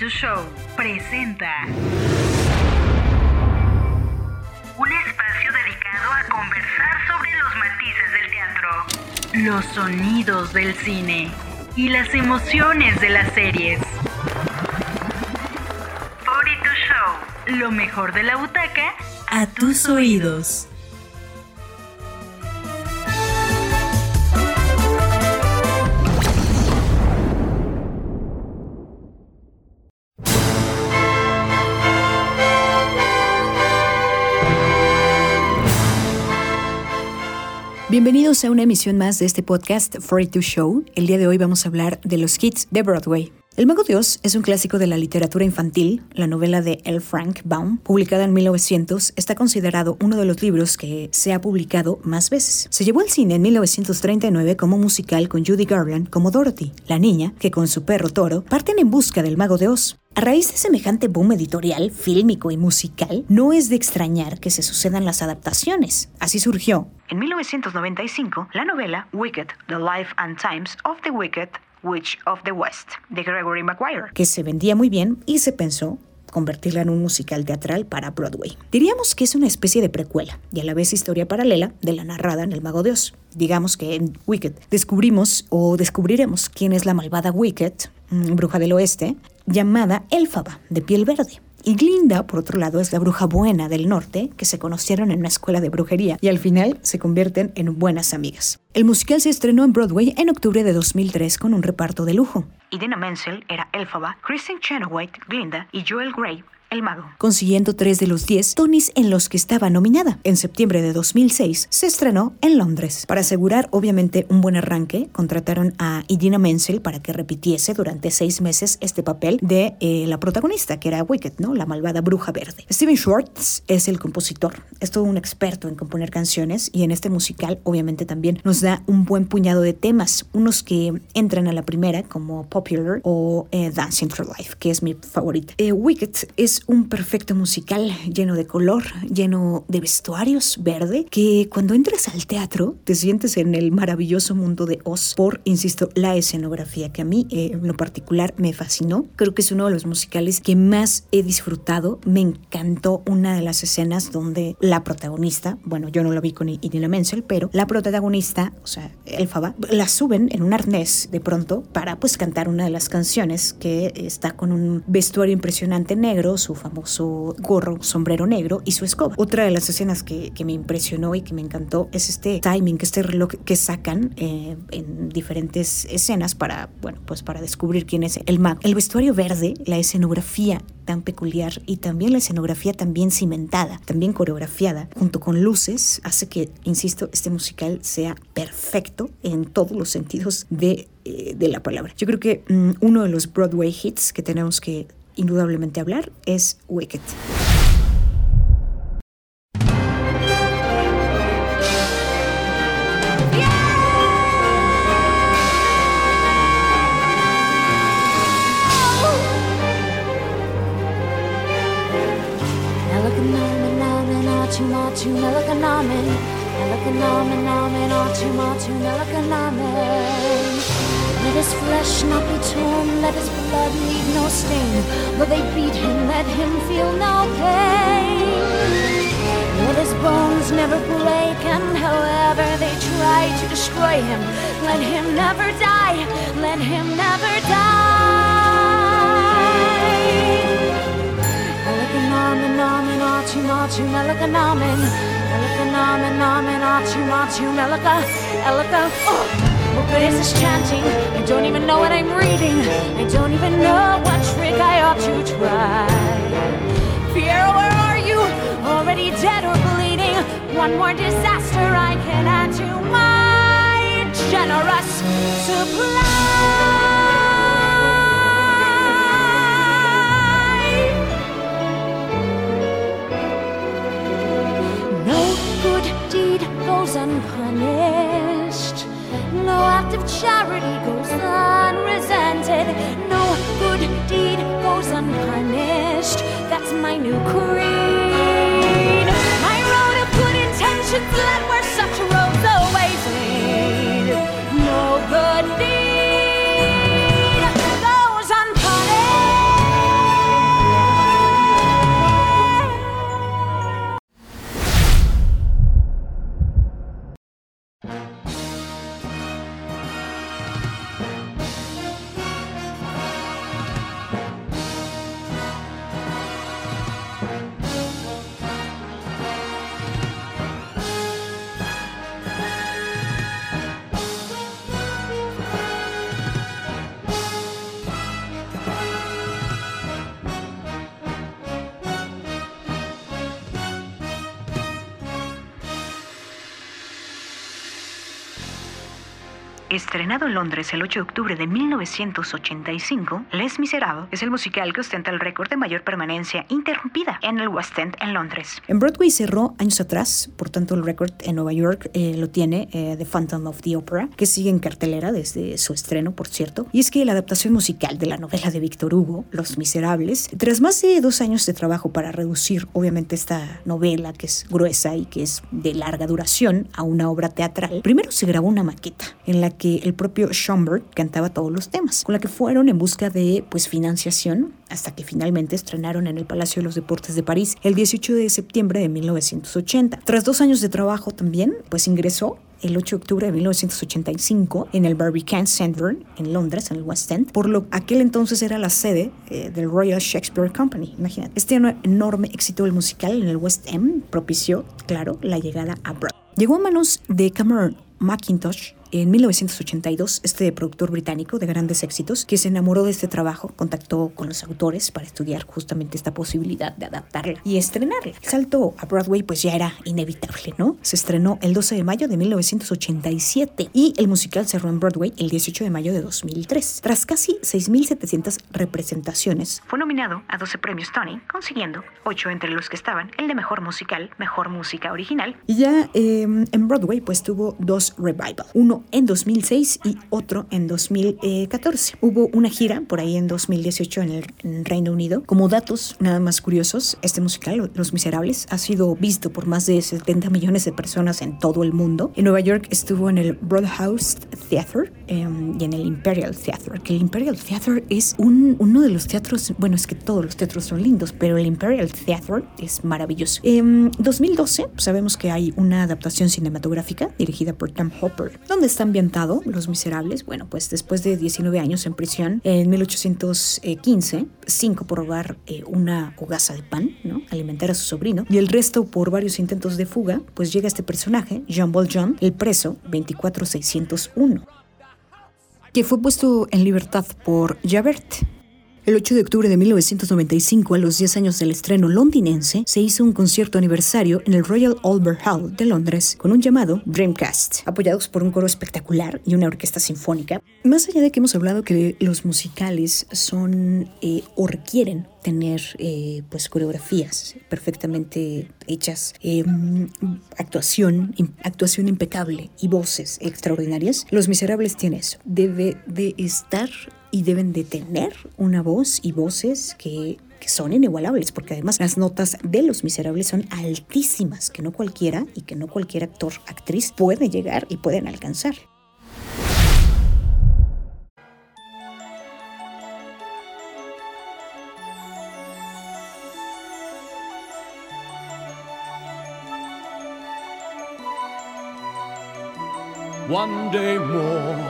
42 Show presenta un espacio dedicado a conversar sobre los matices del teatro, los sonidos del cine y las emociones de las series. 42 Show, lo mejor de la butaca a tus oídos. Bienvenidos a una emisión más de este podcast 42 Show. El día de hoy vamos a hablar de los hits de Broadway. El Mago de Oz es un clásico de la literatura infantil. La novela de L. Frank Baum, publicada en 1900, está considerado uno de los libros que se ha publicado más veces. Se llevó al cine en 1939 como musical con Judy Garland como Dorothy, la niña que con su perro toro parten en busca del Mago de Oz. A raíz de semejante boom editorial, fílmico y musical, no es de extrañar que se sucedan las adaptaciones. Así surgió, en 1995, la novela Wicked, The Life and Times of the Wicked Witch of the West, de Gregory Maguire, que se vendía muy bien y se pensó convertirla en un musical teatral para Broadway. Diríamos que es una especie de precuela y a la vez historia paralela de la narrada en El Mago de Oz. Digamos que en Wicked descubrimos o descubriremos quién es la malvada Wicked, mm, bruja del oeste, llamada Elfaba, de piel verde. Y Glinda, por otro lado, es la bruja buena del norte, que se conocieron en una escuela de brujería y al final se convierten en buenas amigas. El musical se estrenó en Broadway en octubre de 2003 con un reparto de lujo. Idina Menzel era Elphaba, Kristen Chenoweth, Glinda y Joel Grey el Mago, consiguiendo tres de los diez Tonys en los que estaba nominada. En septiembre de 2006 se estrenó en Londres. Para asegurar, obviamente, un buen arranque, contrataron a Idina Menzel para que repitiese durante seis meses este papel de eh, la protagonista, que era Wicked, ¿no? La malvada bruja verde. Steven Schwartz es el compositor, es todo un experto en componer canciones y en este musical, obviamente, también nos da un buen puñado de temas, unos que entran a la primera, como Popular o eh, Dancing for Life, que es mi favorita. Eh, Wicked es un perfecto musical lleno de color, lleno de vestuarios verde, que cuando entras al teatro te sientes en el maravilloso mundo de Oz por, insisto, la escenografía que a mí eh, en lo particular me fascinó. Creo que es uno de los musicales que más he disfrutado. Me encantó una de las escenas donde la protagonista, bueno, yo no lo vi con Idina Menzel, pero la protagonista, o sea, Elfaba, la suben en un arnés de pronto para pues cantar una de las canciones que está con un vestuario impresionante negro, su famoso gorro, sombrero negro y su escoba. Otra de las escenas que, me impresionó y que me encantó es este timing, este reloj que sacan eh, en diferentes escenas para, bueno, pues para descubrir quién es el mago. El vestuario verde, la escenografía tan peculiar y también la escenografía también cimentada, también coreografiada, junto con luces, hace que, insisto, este musical sea perfecto en todos los sentidos de, eh, la palabra. Yo creo que mm, uno de los Broadway hits que tenemos que indudablemente hablar es Wicked. Him never die, let him never die. Elikanamen, namen, atu, matu, melakanamen. Elikanamen, namen, atu, matu, melaka, elika, oh. What good is this chanting? I don't even know what I'm reading. I don't even know what trick I ought to try. Fiera, where are you? Already dead or bleeding? One more disaster I can add to my generous supply. No good deed goes unpunished. No act of charity goes unresented. No good deed goes unpunished. That's my new creed. My road of good intentions led Estrenado en Londres el 8 de octubre de 1985, Les Miserables es el musical que ostenta el récord de mayor permanencia interrumpida en el West End en Londres. En Broadway cerró años atrás, por tanto el récord en Nueva York eh, lo tiene eh, The Phantom of the Opera, que sigue en cartelera desde su estreno, por cierto. Y es que la adaptación musical de la novela de Víctor Hugo, Los Miserables, tras más de dos años de trabajo para reducir, obviamente, esta novela que es gruesa y que es de larga duración a una obra teatral, primero se grabó una maqueta en la que el propio Schomburg cantaba todos los temas, con la que fueron en busca de pues financiación hasta que finalmente estrenaron en el Palacio de los Deportes de París el 18 de septiembre de 1980. Tras dos años de trabajo también, pues ingresó el 8 de octubre de 1985 en el Barbican Center en Londres, en el West End, por lo aquel entonces era la sede eh, del Royal Shakespeare Company. Imagínate. Este enorme éxito del musical en el West End propició, claro, la llegada a Broadway. Llegó a manos de Cameron Mackintosh en 1982, este productor británico de grandes éxitos, que se enamoró de este trabajo, contactó con los autores para estudiar justamente esta posibilidad de adaptarla y estrenarla. El salto a Broadway pues ya era inevitable, ¿no? Se estrenó el 12 de mayo de 1987 y el musical cerró en Broadway el 18 de mayo de 2003. Tras casi 6.700 representaciones, fue nominado a 12 premios Tony, consiguiendo 8 entre los que estaban el de Mejor Musical, Mejor Música Original. Y ya em, en Broadway pues tuvo dos revival, uno en 2006 y otro en 2014. Hubo una gira por ahí en 2018 en el Reino Unido. Como datos nada más curiosos, este musical, Los Miserables, ha sido visto por más de 70 millones de personas en todo el mundo. En Nueva York estuvo en el Broadhouse Theater em, y en el Imperial Theater, que el Imperial Theater es un, uno de los teatros, bueno, es que todos los teatros son lindos, pero el Imperial Theater es maravilloso. En 2012 sabemos que hay una adaptación cinematográfica dirigida por Tom Hopper, donde está ambientado Los Miserables? Bueno, pues después de 19 años en prisión, en 1815, cinco por robar eh, una hogaza de pan, ¿no? Alimentar a su sobrino, y el resto por varios intentos de fuga, pues llega este personaje, Jean Valjean, el preso 24601, que fue puesto en libertad por Javert, el 8 de octubre de 1995, a los 10 años del estreno londinense, se hizo un concierto aniversario en el Royal Albert Hall de Londres con un llamado Dreamcast, apoyados por un coro espectacular y una orquesta sinfónica. Más allá de que hemos hablado que los musicales son eh, o requieren tener eh, pues coreografías perfectamente hechas, em, actuación, actuación impecable y voces extraordinarias. Los Miserables tienen eso. Debe de estar y deben de tener una voz y voces que, que son inigualables, porque además las notas de Los Miserables son altísimas, que no cualquiera y que no cualquier actor, actriz puede llegar y pueden alcanzar. One day more.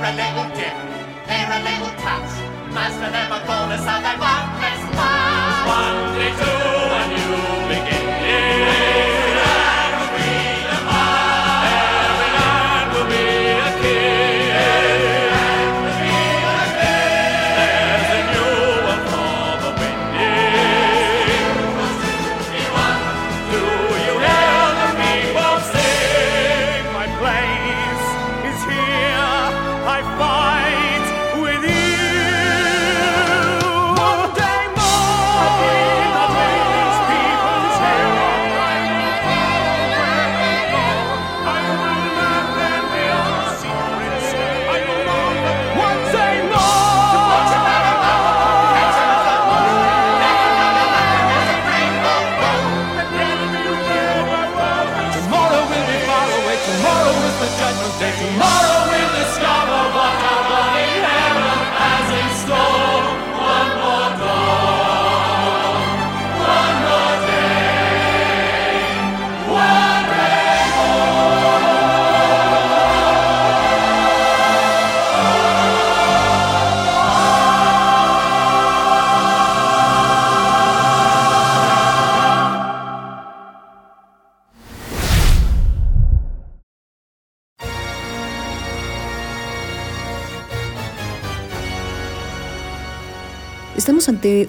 Herele ute, herele utat, Master ne bonus, gole să one bani pe One two.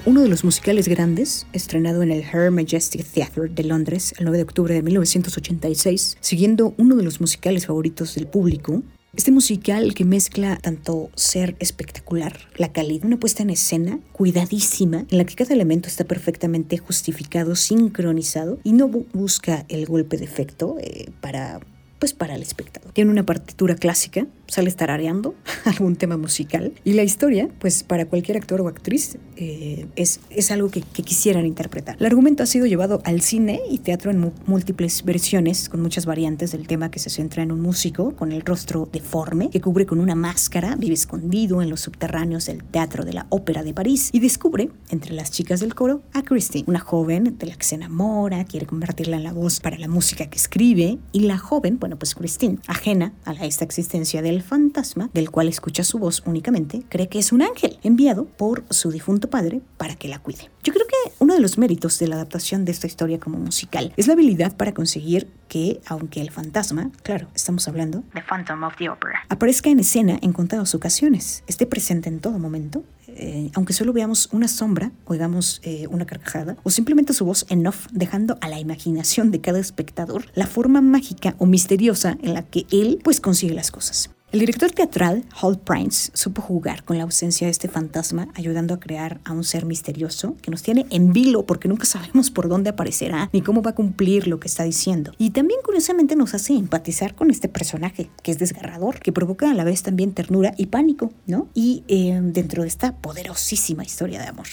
Uno de los musicales grandes, estrenado en el Her Majestic Theatre de Londres el 9 de octubre de 1986, siguiendo uno de los musicales favoritos del público. Este musical que mezcla tanto ser espectacular, la calidad, una puesta en escena cuidadísima, en la que cada elemento está perfectamente justificado, sincronizado y no bu- busca el golpe de efecto eh, para pues para el espectador. Tiene una partitura clásica, sale tarareando algún tema musical y la historia, pues para cualquier actor o actriz, eh, es, es algo que, que quisieran interpretar. El argumento ha sido llevado al cine y teatro en múltiples versiones, con muchas variantes del tema que se centra en un músico con el rostro deforme, que cubre con una máscara, vive escondido en los subterráneos del Teatro de la Ópera de París y descubre, entre las chicas del coro, a Christine, una joven de la que se enamora, quiere convertirla en la voz para la música que escribe y la joven, bueno, pues Christine, ajena a esta existencia del fantasma, del cual escucha su voz únicamente, cree que es un ángel enviado por su difunto padre para que la cuide. Yo creo que uno de los méritos de la adaptación de esta historia como musical es la habilidad para conseguir que, aunque el fantasma, claro, estamos hablando The Phantom of the Opera. aparezca en escena en contadas ocasiones, esté presente en todo momento, eh, aunque solo veamos una sombra, oigamos eh, una carcajada, o simplemente su voz en off, dejando a la imaginación de cada espectador la forma mágica o misteriosa en la que él pues consigue las cosas. El director teatral, Hall Prince, supo jugar con la ausencia de este fantasma, ayudando a crear a un ser misterioso que nos tiene en vilo porque nunca sabemos por dónde aparecerá ni cómo va a cumplir lo que está diciendo. Y también curiosamente nos hace empatizar con este personaje que es desgarrador, que provoca a la vez también ternura y pánico, ¿no? Y eh, dentro de esta poderosísima historia de amor.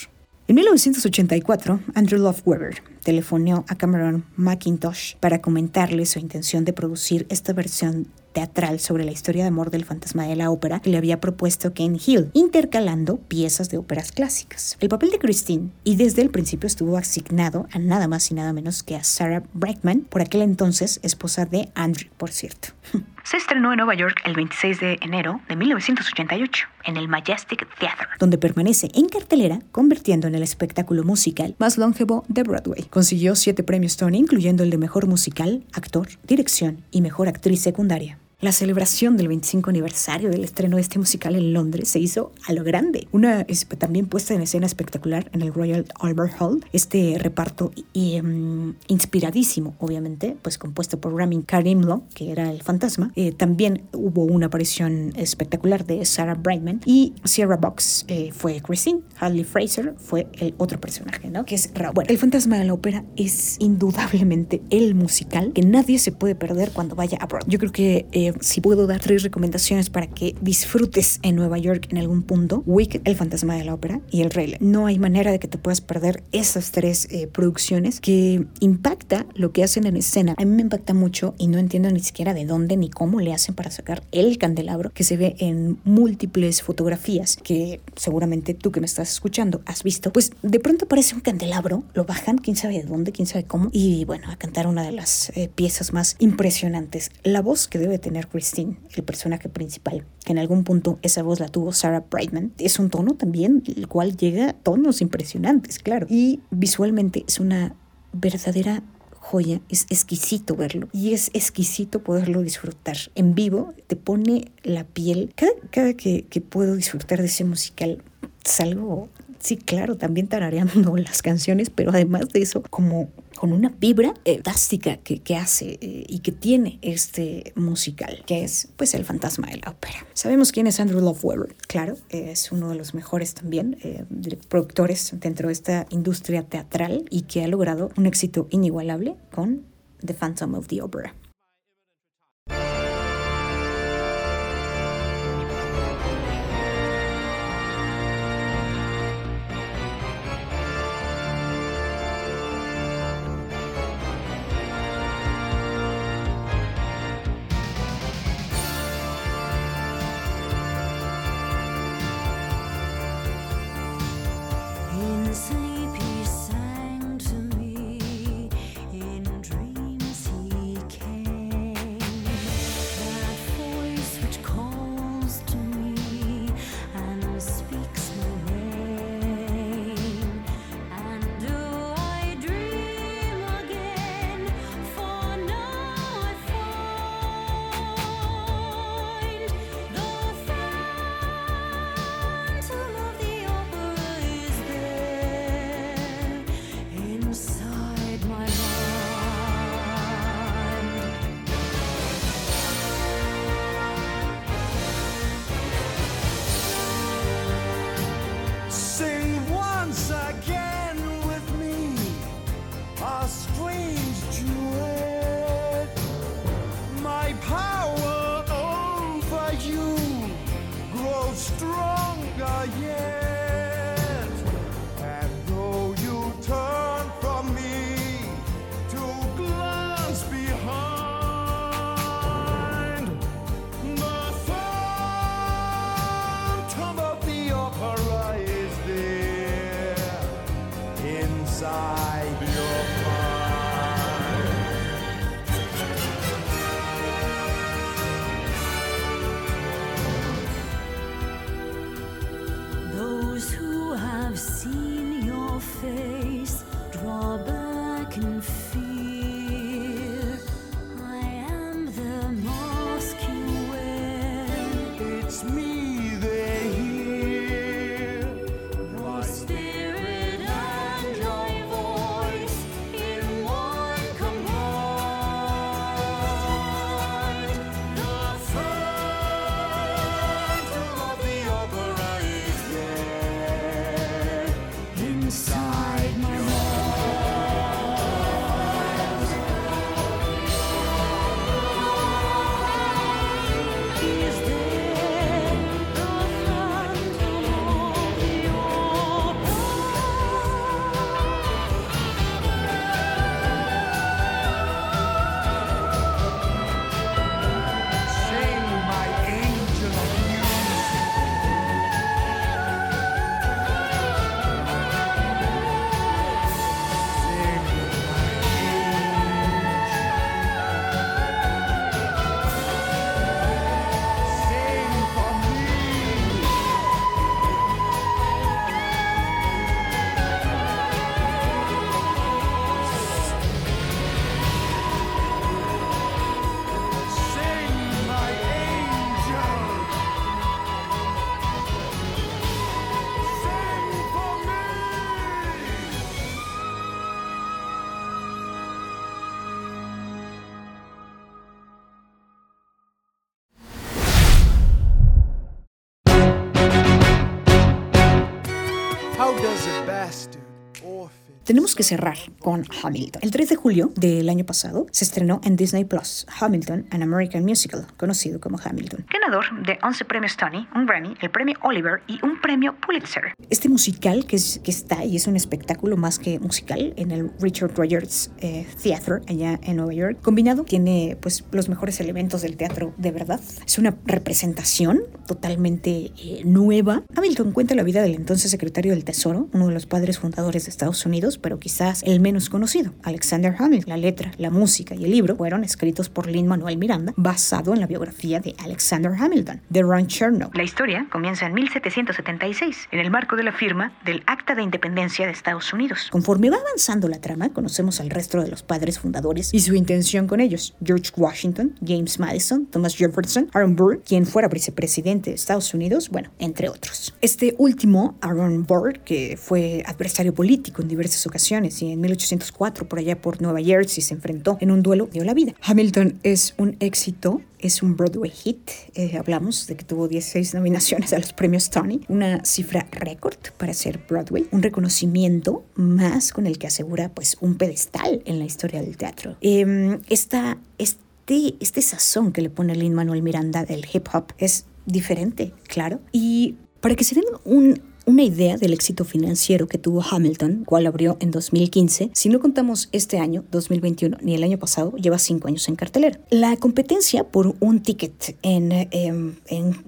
En 1984, Andrew Lloyd Webber telefoneó a Cameron McIntosh para comentarle su intención de producir esta versión teatral sobre la historia de amor del fantasma de la ópera que le había propuesto Ken Hill, intercalando piezas de óperas clásicas. El papel de Christine, y desde el principio estuvo asignado a nada más y nada menos que a Sarah Brightman, por aquel entonces esposa de Andrew, por cierto. Se estrenó en Nueva York el 26 de enero de 1988 en el Majestic Theatre. donde permanece en cartelera, convirtiendo en el espectáculo musical más longevo de Broadway. Consiguió siete premios Tony, incluyendo el de Mejor Musical, Actor, Dirección y Mejor Actriz Secundaria. La celebración del 25 aniversario del estreno de este musical en Londres se hizo a lo grande. Una también puesta en escena espectacular en el Royal Albert Hall. Este reparto em, inspiradísimo, obviamente, pues compuesto por Ramin Karimlo, que era el fantasma. Eh, también hubo una aparición espectacular de Sarah Brightman y Sierra Box eh, fue Christine. Hadley Fraser fue el otro personaje, ¿no? Que es Ra- bueno, el fantasma de la ópera es indudablemente el musical que nadie se puede perder cuando vaya a Broadway. Yo creo que eh, si puedo dar tres recomendaciones para que disfrutes en Nueva York en algún punto, Wicked, El Fantasma de la Ópera y El Rey. No hay manera de que te puedas perder esas tres eh, producciones que impacta lo que hacen en escena. A mí me impacta mucho y no entiendo ni siquiera de dónde ni cómo le hacen para sacar el candelabro que se ve en múltiples fotografías que seguramente tú que me estás escuchando has visto. Pues de pronto aparece un candelabro, lo bajan, quién sabe de dónde, quién sabe cómo, y bueno, a cantar una de las eh, piezas más impresionantes. La voz que debe tener Christine, el personaje principal, que en algún punto esa voz la tuvo Sarah Brightman, es un tono también, el cual llega a tonos impresionantes, claro. Y visualmente es una verdadera joya, es exquisito verlo y es exquisito poderlo disfrutar en vivo, te pone la piel. Cada, cada que, que puedo disfrutar de ese musical, salgo, sí, claro, también tarareando las canciones, pero además de eso, como con una vibra fantástica que, que hace eh, y que tiene este musical, que es pues el fantasma de la ópera. Sabemos quién es Andrew Love Webber, claro, es uno de los mejores también eh, productores dentro de esta industria teatral y que ha logrado un éxito inigualable con The Phantom of the Opera. A bastard tenemos que cerrar con Hamilton. El 3 de julio del año pasado se estrenó en Disney Plus Hamilton, an American Musical, conocido como Hamilton. Ganador de 11 premios Tony, un Grammy, el premio Oliver y un premio Pulitzer. Este musical que, es, que está y es un espectáculo más que musical en el Richard Rogers eh, Theater allá en Nueva York, combinado tiene pues los mejores elementos del teatro de verdad. Es una representación totalmente eh, nueva. Hamilton cuenta la vida del entonces secretario del Tesoro, uno de los padres fundadores de Estados Unidos, pero quizás el menos conocido, Alexander Hamilton. La letra, la música y el libro fueron escritos por Lin Manuel Miranda, basado en la biografía de Alexander Hamilton, de Ron Chernow. La historia comienza en 1776, en el marco de la firma del Acta de Independencia de Estados Unidos. Conforme va avanzando la trama, conocemos al resto de los padres fundadores y su intención con ellos. George Washington, James Madison, Thomas Jefferson, Aaron Burr, quien fuera vicepresidente de Estados Unidos, bueno, entre otros. Este último, Aaron Burr, que fue adversario político en diversas ocasiones y en 1804 por allá por Nueva Jersey se enfrentó en un duelo, dio la vida. Hamilton es un éxito es un Broadway hit. Eh, hablamos de que tuvo 16 nominaciones a los premios Tony, una cifra récord para ser Broadway, un reconocimiento más con el que asegura pues un pedestal en la historia del teatro. Eh, esta, este, este sazón que le pone Lin Manuel Miranda del hip hop es diferente, claro. Y para que se den un, una idea del éxito financiero que tuvo Hamilton, cual abrió en 2015, si no contamos este año, 2021, ni el año pasado, lleva cinco años en cartelera. La competencia por un ticket em,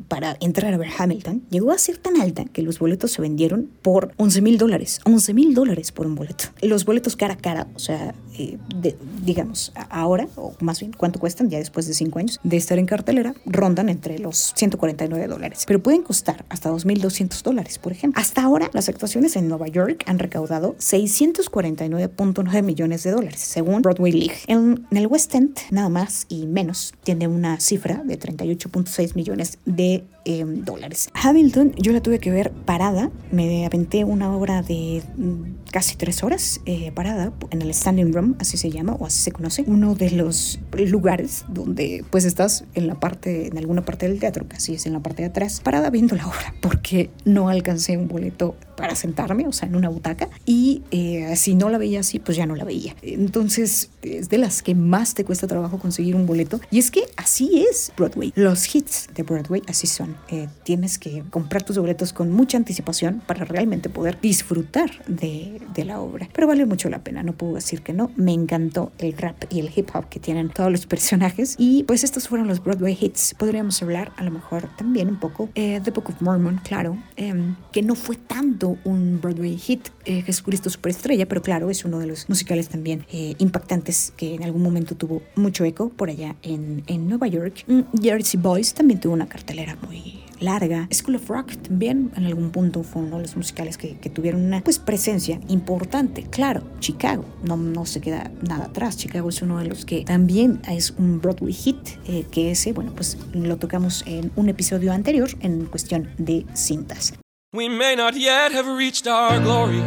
para entrar a ver Hamilton llegó a ser tan alta que los boletos se vendieron por 11 mil dólares. 11 mil dólares por un boleto. Los boletos cara a cara, o sea, eh, de, digamos, ahora, o más bien, ¿cuánto cuestan? Ya después de cinco años de estar en cartelera, rondan entre los 149 dólares. Pero pueden costar hasta 2.200 dólares, por ejemplo. Hasta ahora, las actuaciones en Nueva York han recaudado 649.9 millones de dólares, según Broadway League. En, el West End, nada más y menos, tiene una cifra de 38.6 millones de em, dólares. Hamilton, yo la tuve que ver parada, me aventé una obra de mm, casi tres horas eh, parada en el standing room, así se llama o así se conoce, uno de los lugares donde pues estás en la parte, en alguna parte del teatro, casi es en la parte de atrás, parada viendo la obra, porque no alcancé un boleto para sentarme, o sea, en una butaca, y eh, si no la veía así, pues ya no la veía. Entonces, es de las que más te cuesta trabajo conseguir un boleto, y es que así es Broadway. Los hits de Broadway así son. Eh, tienes que comprar tus boletos con mucha anticipación para realmente poder disfrutar de, de la obra. Pero vale mucho la pena, no puedo decir que no. Me encantó el rap y el hip hop que tienen todos los personajes, y pues estos fueron los Broadway hits. Podríamos hablar a lo mejor también un poco eh, de Book of Mormon, claro, em, que no fue tanto un Broadway hit, eh, Jesucristo Superestrella, pero claro, es uno de los musicales también eh, impactantes que en algún momento tuvo mucho eco por allá en, en Nueva York. Mm, Jersey Boys también tuvo una cartelera muy larga. School of Rock también en algún punto fue uno de los musicales que, tuvieron una pues, presencia importante. Claro, Chicago no, no se queda nada atrás. Chicago es uno de los que también es un Broadway hit, eh, que ese, bueno, pues lo tocamos en un episodio anterior en cuestión de cintas. We may not yet have reached our glory,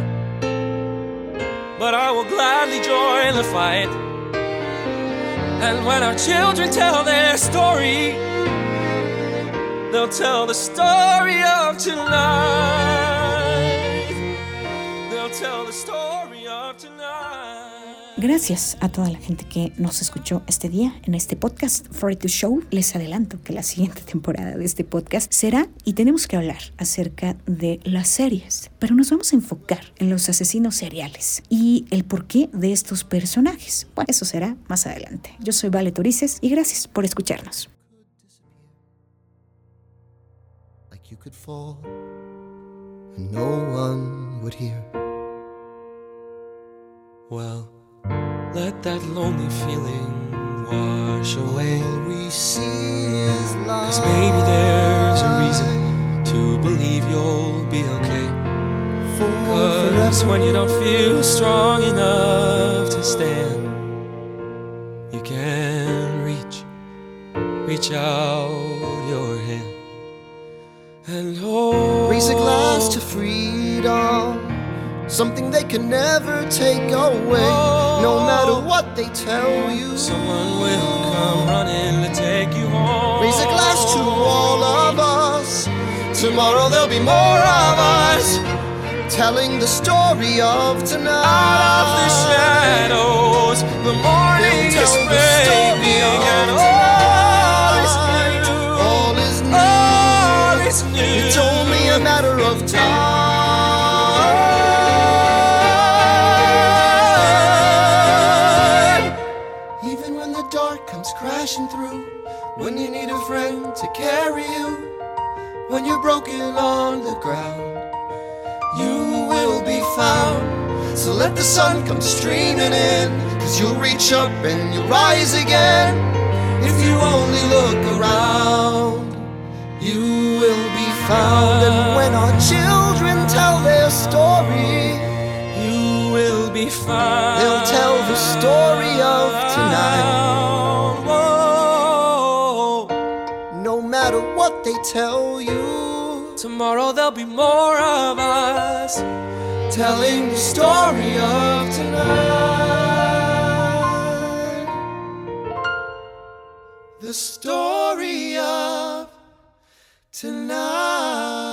but I will gladly join the fight. And when our children tell their story, they'll tell the story of tonight. They'll tell the story of tonight. Gracias a toda la gente que nos escuchó este día en este podcast 42 Show. Les adelanto que la siguiente temporada de este podcast será y tenemos que hablar acerca de las series, pero nos vamos a enfocar en los asesinos seriales y el porqué de estos personajes. Bueno, eso será más adelante. Yo soy Vale Torices y gracias por escucharnos. You could fall and no one would hear. Well, let that lonely feeling wash away. All we see is light. Cause maybe there's a reason to believe you'll be okay. for Cause when you don't feel strong enough to stand, you can reach, reach out your hold. Raise a glass to freedom, something they can never take away. No matter what they tell you. Someone will come running to take you home. Raise a glass to all of us. Tomorrow there'll be more of us. telling the story of tonight. Out of the shadows, the morning is tell the story breaking, of and all is It's only a matter of time. Even when the dark comes crashing through, when you need a friend to carry you, when you're broken on the ground, you will be found. So let the sun come streaming in, cause you'll reach up and you'll rise again. If you only look around, you will be found. And when our children tell their story, You will be found. They'll tell the story of tonight. No matter what they tell you, Tomorrow there'll be more of us. telling the story of tonight. The story of tonight.